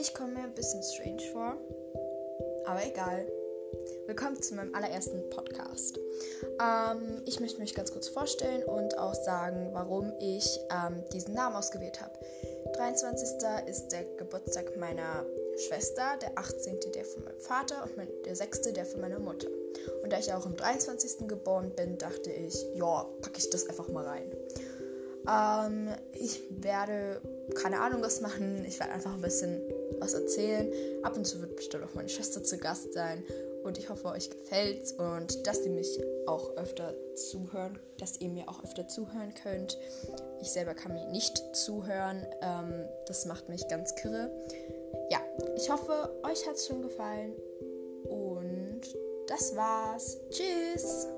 Ich komme mir ein bisschen strange vor, aber egal. Willkommen zu meinem allerersten Podcast. Ähm, ich möchte mich ganz kurz vorstellen und auch sagen, warum ich ähm, diesen Namen ausgewählt habe. 23. ist der Geburtstag meiner Schwester, der 18. der von meinem Vater und mein, der 6. der von meiner Mutter. Und da ich auch am 23. geboren bin, dachte ich, ja, packe ich das einfach mal rein. Ähm, ich werde keine Ahnung was machen. Ich werde einfach ein bisschen was erzählen. Ab und zu wird bestimmt auch meine Schwester zu Gast sein. Und ich hoffe, euch gefällt's und dass ihr mich auch öfter zuhören, dass ihr mir auch öfter zuhören könnt. Ich selber kann mir nicht zuhören. Ähm, das macht mich ganz kirre. Ja, ich hoffe, euch hat's schon gefallen. Und das war's. Tschüss!